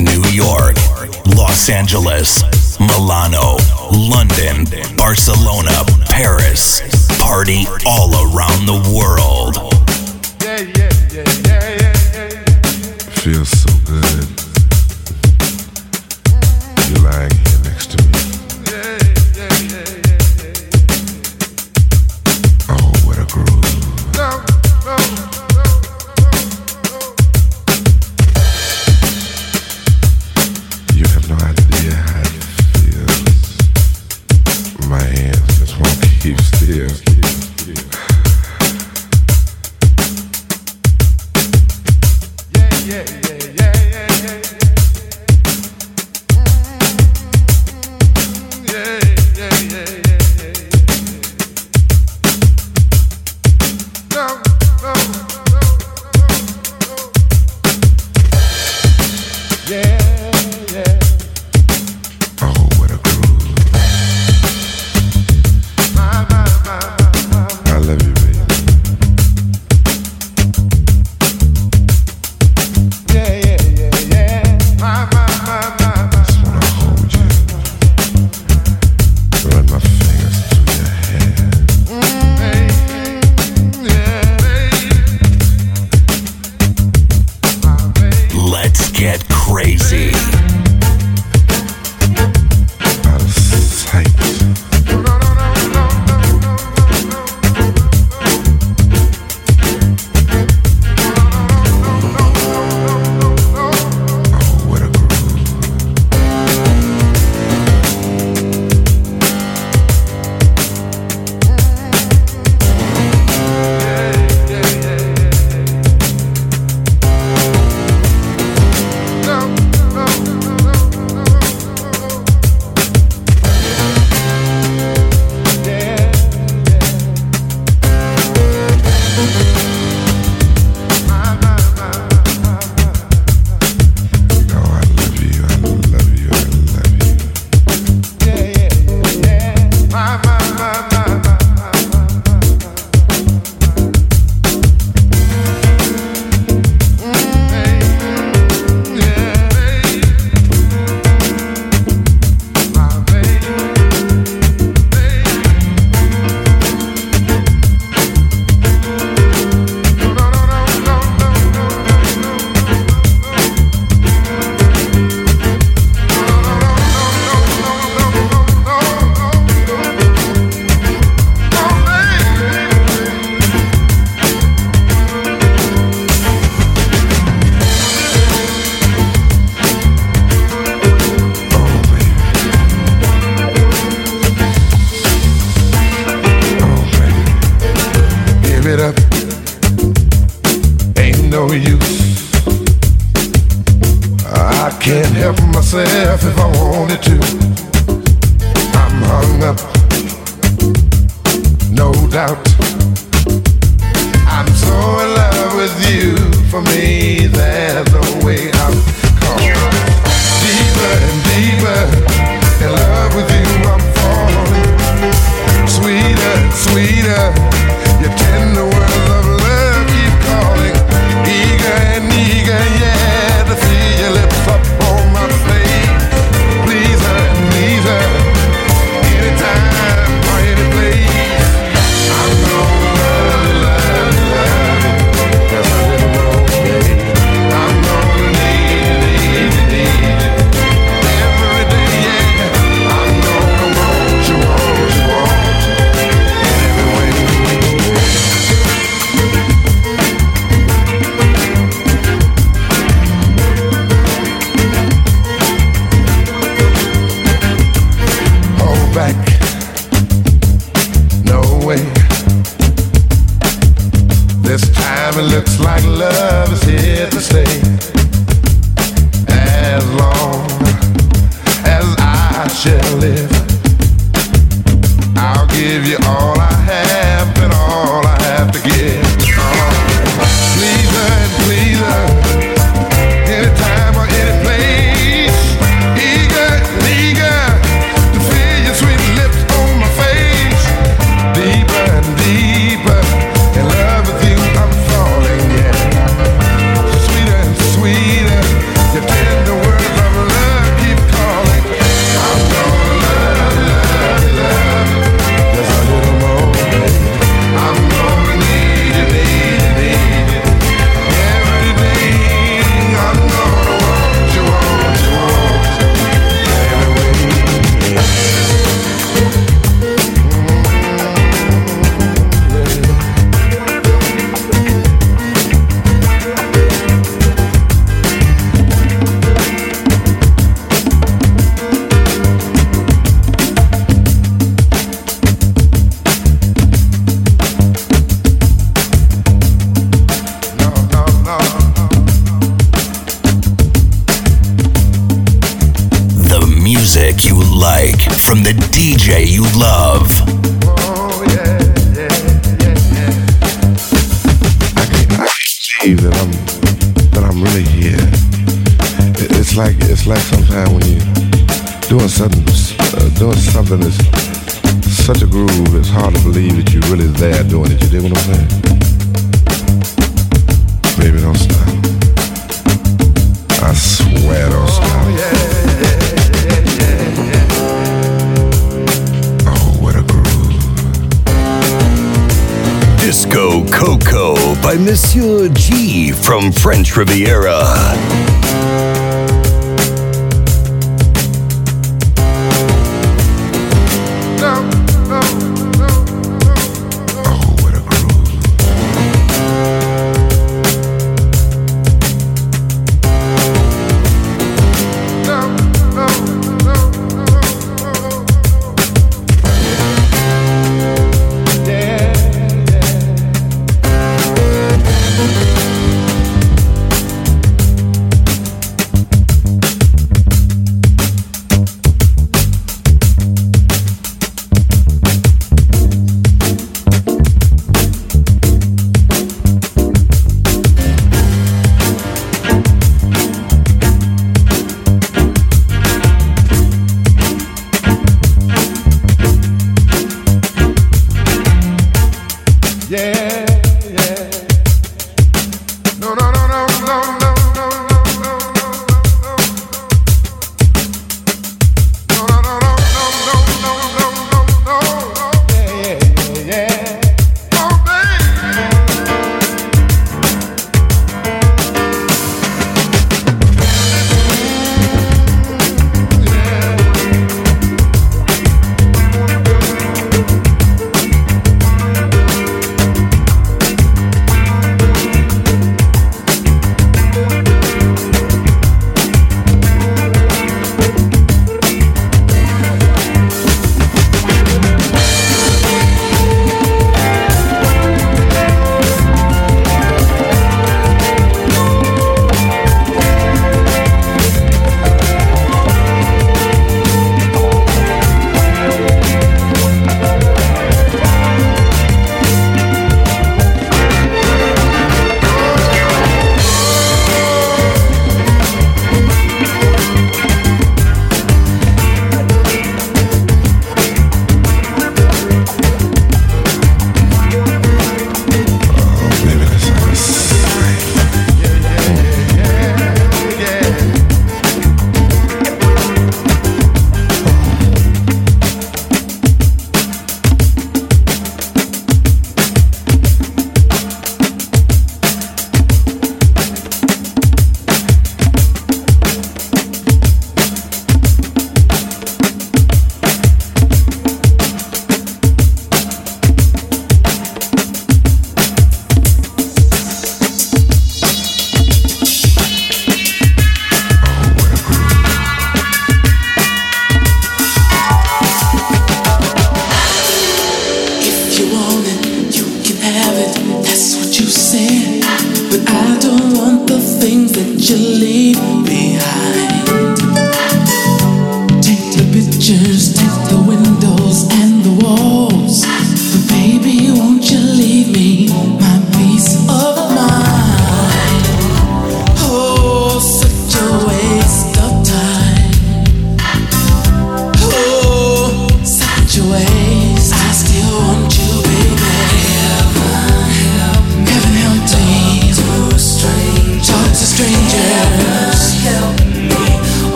New York, Los Angeles, Milano, London, Barcelona, Paris. Party all around the world. Feels so good.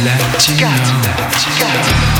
Let you know.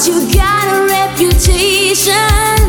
Cause you got a reputation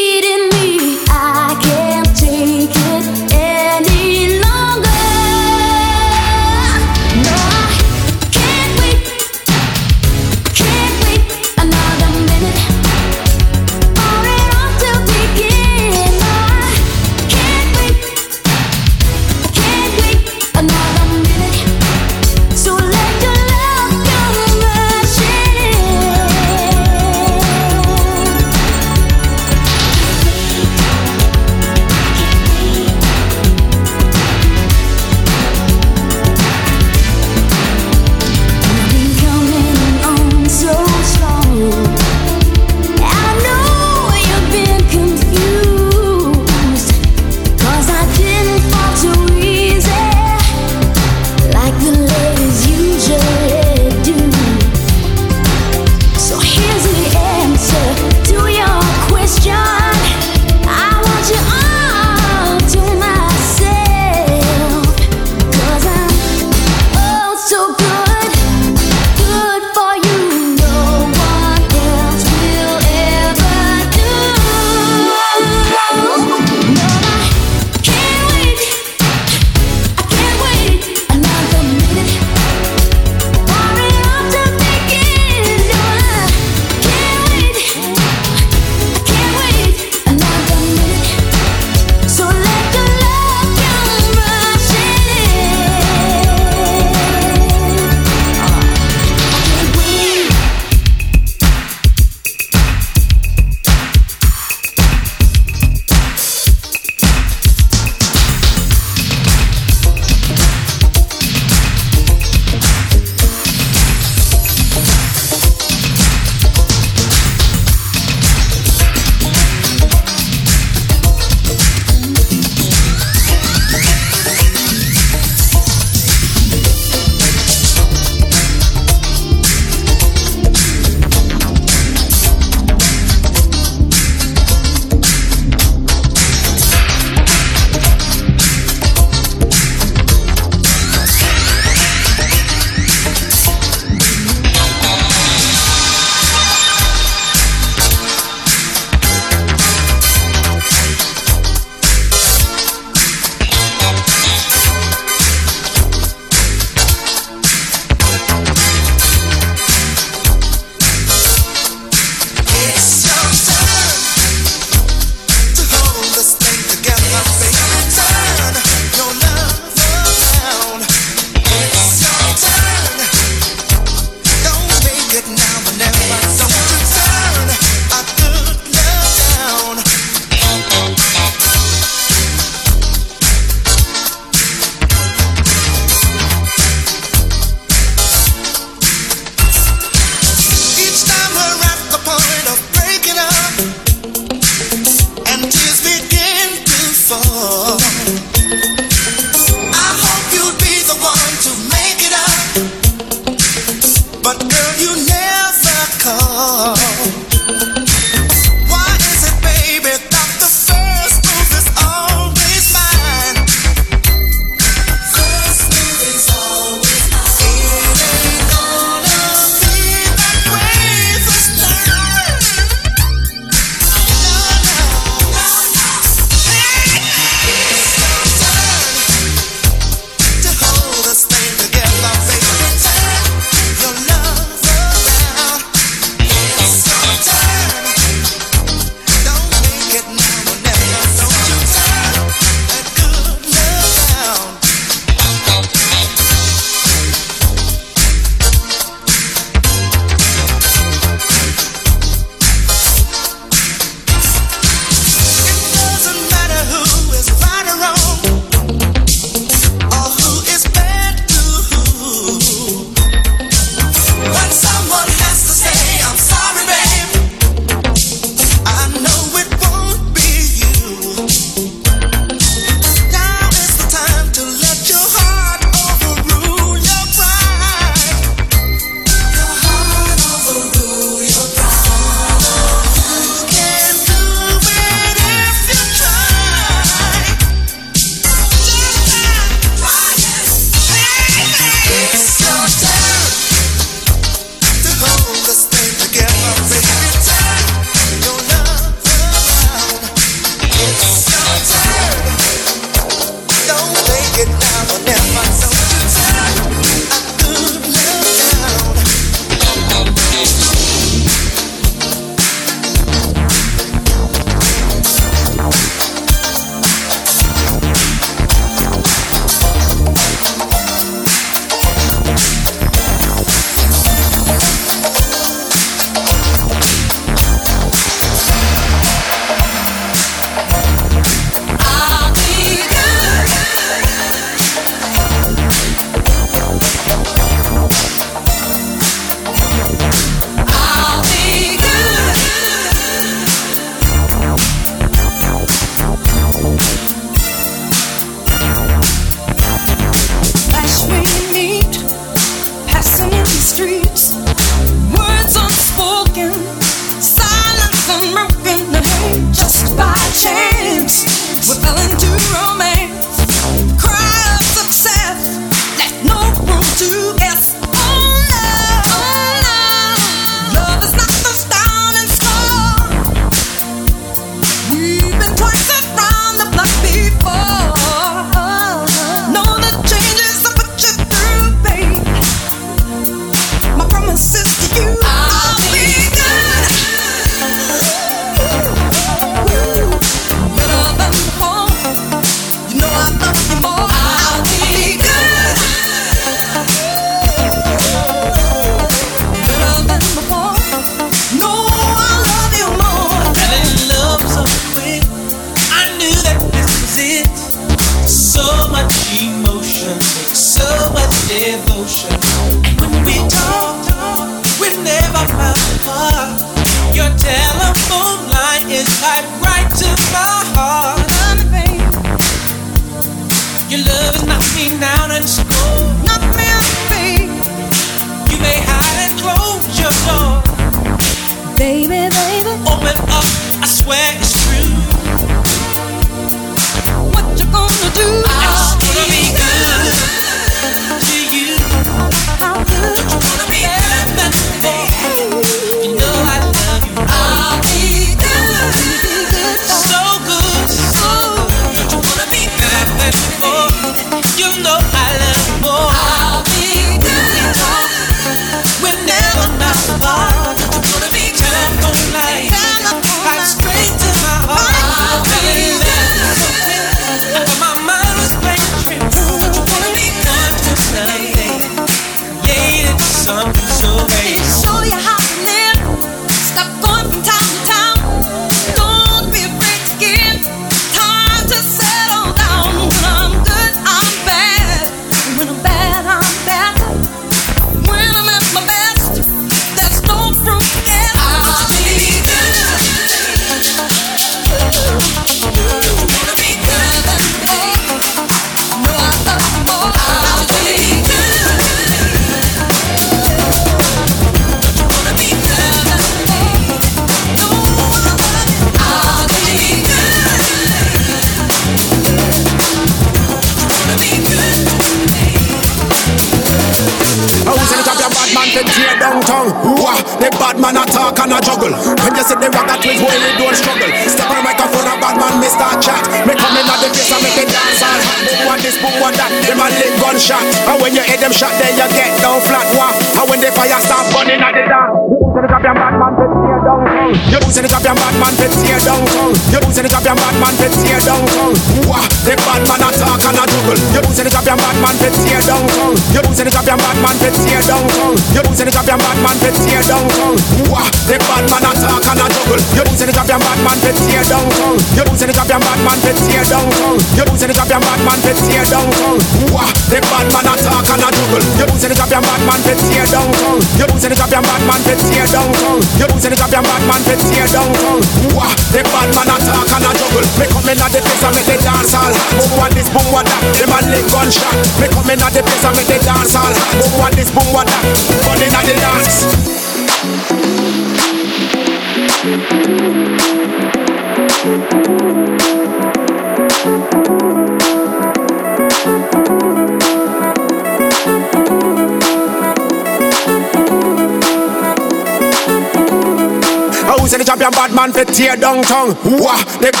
tongue.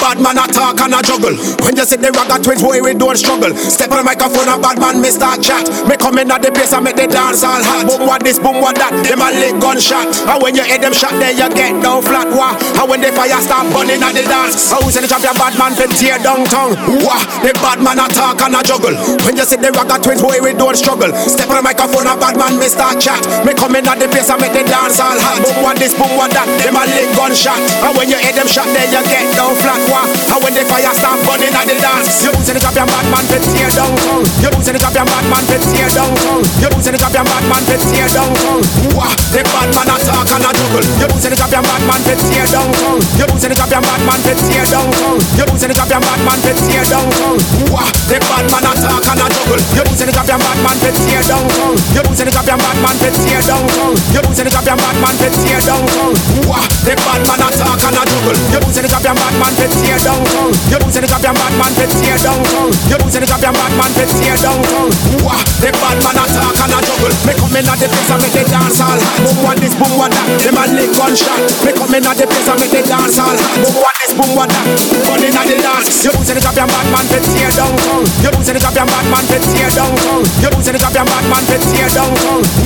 See the ragga twins, boy, we don't struggle. Step on the microphone, a bad man, start chat. Me come in at the place I make the dance all hot. Boom, what this, boom, what that. Them a lick gunshot. And when you hear them shot, then you get down flat. Wah, and when the fire start burning at the dance. I Who's in the champion, bad man fi tear down tongue. Wah, the bad man a talk and a juggle. When you see the ragga twins, boy, we don't struggle. Step on the microphone, a bad man, start chat. Me come in at the place I make the dance all hot. Boom, what this, boom, what that. Them a lick gunshot. And when you hear them shot, then you get down flat. Wah, and when the fire start burning at the dance. You losing the champion, bad man fi tear down tongue. You losing the champion, bad man fi tear down tongue. You losing the champion, bad man fi tear down tongue. Wah, the bad man a talk and a juggle. You losing the champion, bad man fi tear down tongue. You losing the champion, bad man fi tear down tongue. You losing the champion, bad man fi tear down tongue. Wah, the bad man a talk and a juggle. You losing the champion, bad man, fit tear down tongue. You losing the champion, bad man, fit tear down tongue. You losing the champion, bad man, fit tear down tongue. Wah, the bad man attack and a juggle. You losing the champion, bad man, fit tear down tongue. You losing the champion, bad man, fit tear tongue. Oh. You losing the champion, bad man, fit tear down tongue. Wah, the bad man attack and a juggle. Me come in at the place and make the dance all. Boom one this, boom one that. Them a lick gunshot. Me come in at the place and make the dance all. Boom one this, boom one that. In at the dance. You losing the champion, bad man, fit tear tongue. Oh. You losing the champion, bad man, fit tear tongue. You losing the champion, bad man, fit tear tongue.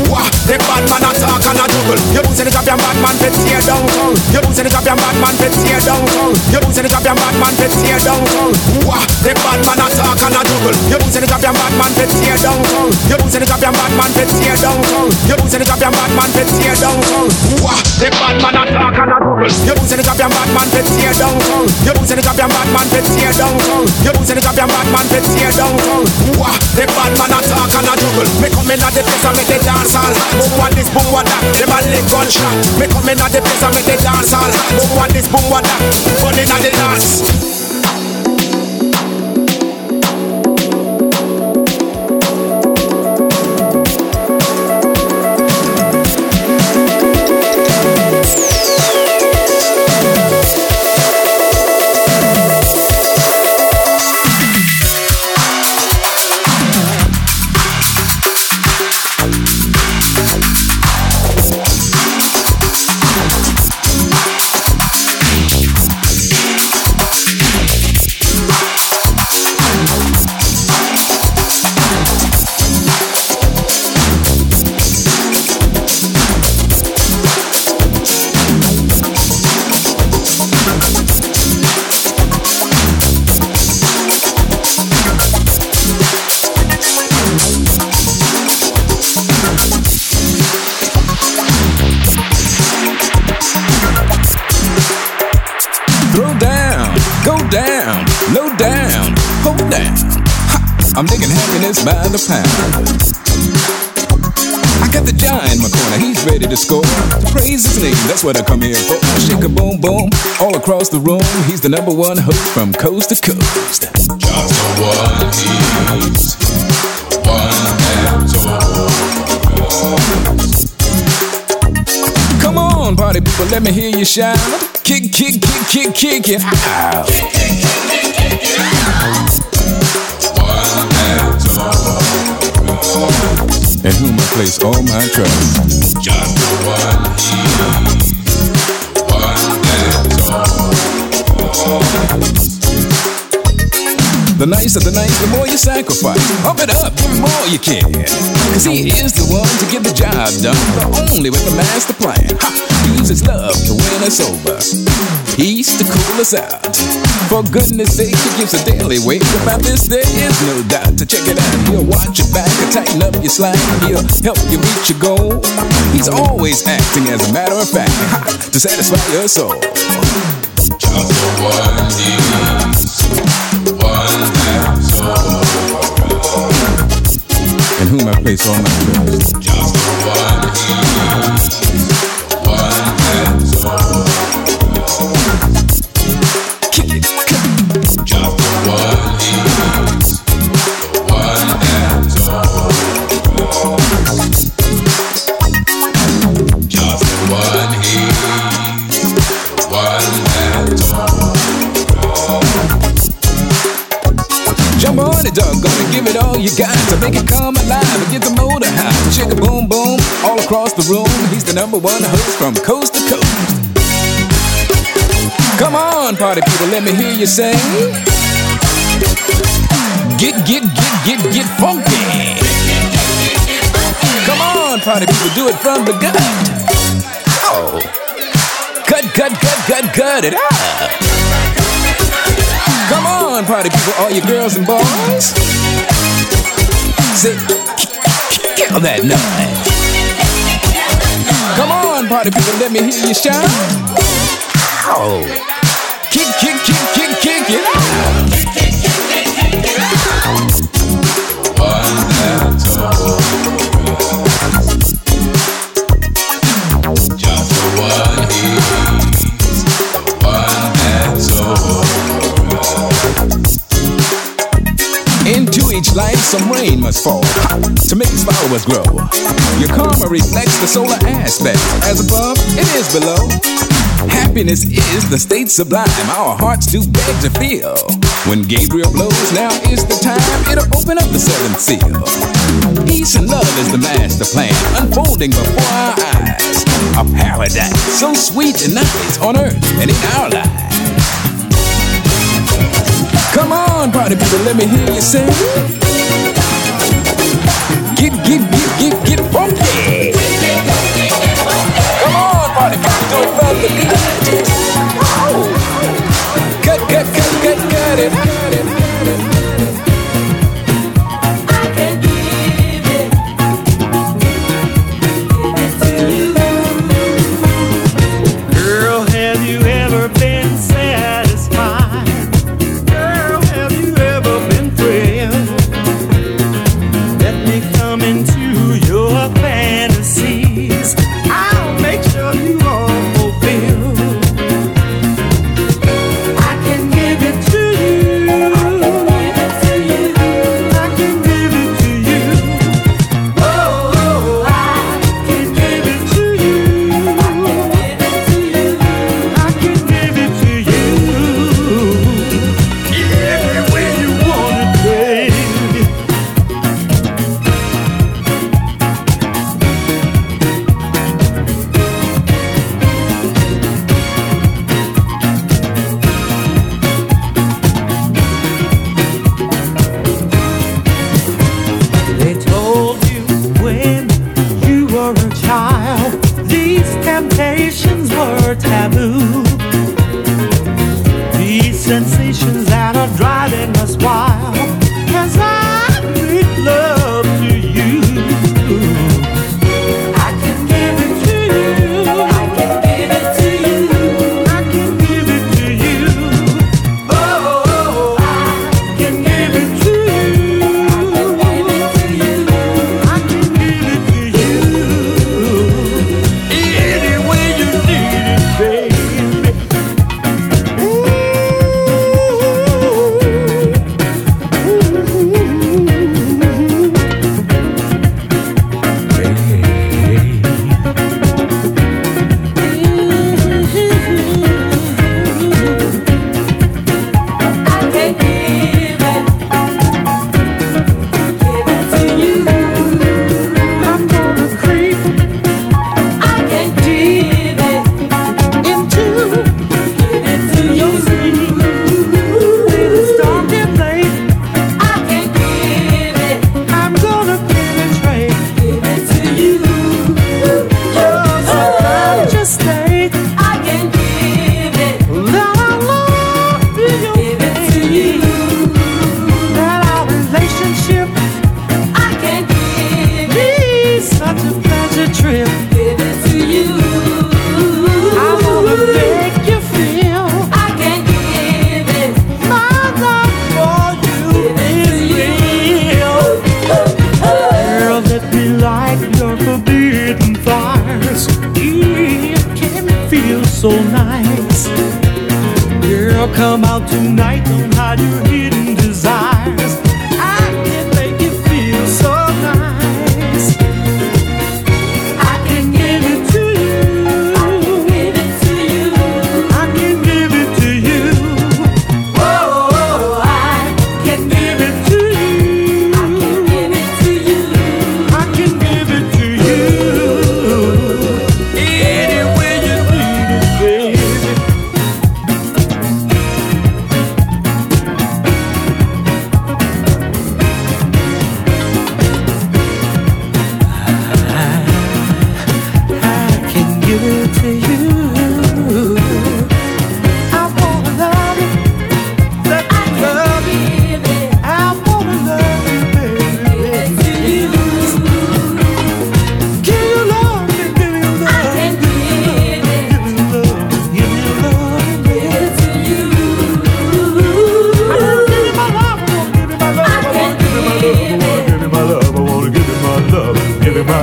Wah, the bad man attack and a juggle. You losing the champion, bad man, fit tear tongue. You losing the champion, bad man, fit tear tongue. You losing the champion, bad man, fit tear down tongue. Wah, the bad man attack and a juggle. You losing the champion, bad man, fit tear down tongue. You losing the champion, bad man, fit tear down tongue. You losing the champion, bad man, fit tear down tongue. Wah, the bad man attack and a juggle. You losing the champion, bad man, fit tear down tongue. You losing the champion, bad man, fit tear down tongue. You losing the champion, bad man, fit tear down tongue. Wah, the bad man attack and a juggle. Me come in at the place and make the dance all hot. Boom one this, boom one that. Them a lick gunshot. Me come in at the place and make the dance all hot. Boom one this, boom one that. Fun in at the dance. Happiness by the pound. I got the giant in my corner, he's ready to score. Praise his name, that's what I come here for. Shake a boom boom, all across the room. He's the number one host from coast to coast. Just the one he's one and Come on, party people, let me hear you shout. Kick, kick, kick, kick, kick it out. And whom I place all my trust. Just the one he's one and The nicer the nice, the more you sacrifice. Up it up, give him all you can. Cause he is the one to get the job done, the only with the master plan. Ha! Use his love to win us over. He's to cool us out. For goodness sake, he gives a daily wake. About this, there is no doubt. To check it out, he'll watch your back and tighten up your slack. He'll help you reach your goal. He's always acting as a matter of fact to satisfy your soul. Just one one whom I place all my trust. Number one host from coast to coast. Come on, party people, let me hear you say. Get, get, get, get, get funky. Come on, party people, do it from the gut. Oh. Cut, cut, cut, cut, cut it out. Come on, party people, all you girls and boys. Say, kill that nut party people, let me hear you shout. Ow. Kick, kick, kick, kick, kick it. Just the one the one. Into each life, some rain must fall. Ha! to make his followers grow. Your karma reflects the solar aspect. As above, it is below. Happiness is the state sublime our hearts do beg to feel. When Gabriel blows, now is the time it'll open up the seventh seal. Peace and love is the master plan unfolding before our eyes. A paradise so sweet and nice on earth and in our lives. Come on, party people, let me hear you sing get, get, get, get, get funky. Come on, party, do it faster. Cut, cut, cut, cut, cut it. Cut it.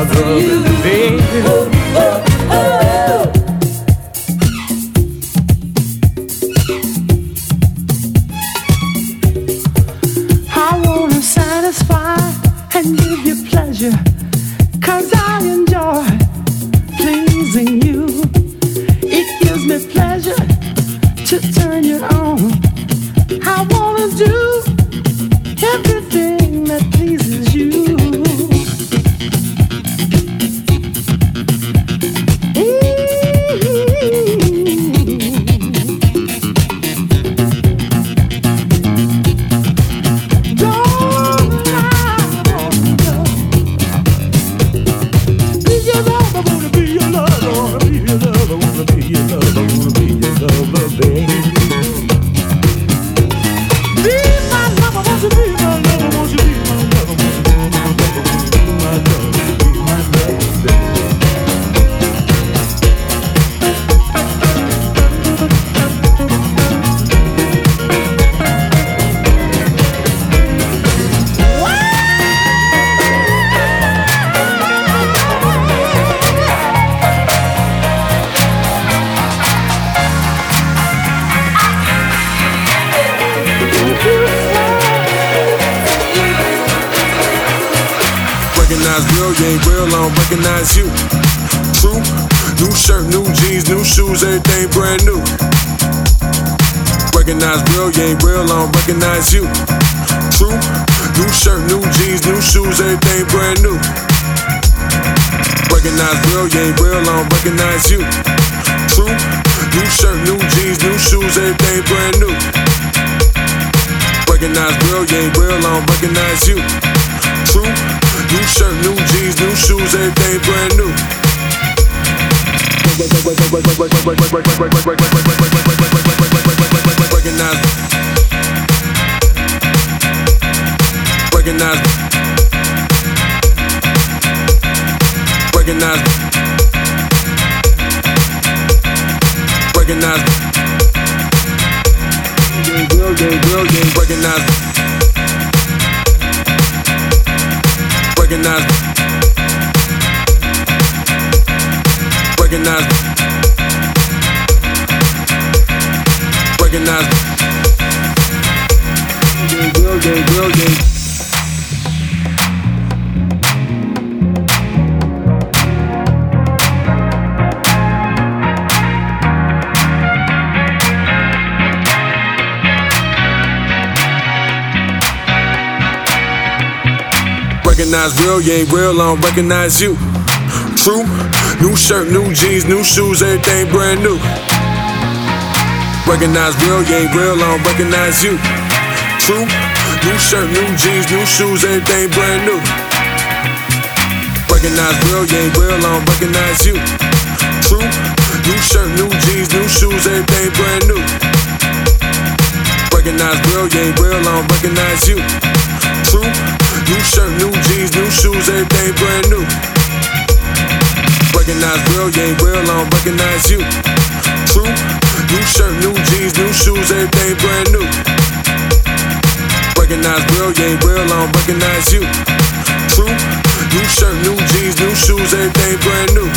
brother. Recognize you. True, new shirt, new jeans, new shoes, everything brand new. Recognize real, you ain't real, I don't recognize you. True, new shirt, new jeans, new shoes, everything brand new. Recognize real, you ain't real, I don't recognize you. True, new shirt, new jeans, new shoes, everything brand new. Recognize real, you ain't real, I don't recognize you. Shoes, everything brand new. Recognize real, you ain't real, I don't recognize you. True, new shirt, new jeans, new shoes, everything brand new. Recognize real, you ain't real, I don't recognize you. True, new shirt, new jeans, new shoes, everything brand new.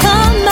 come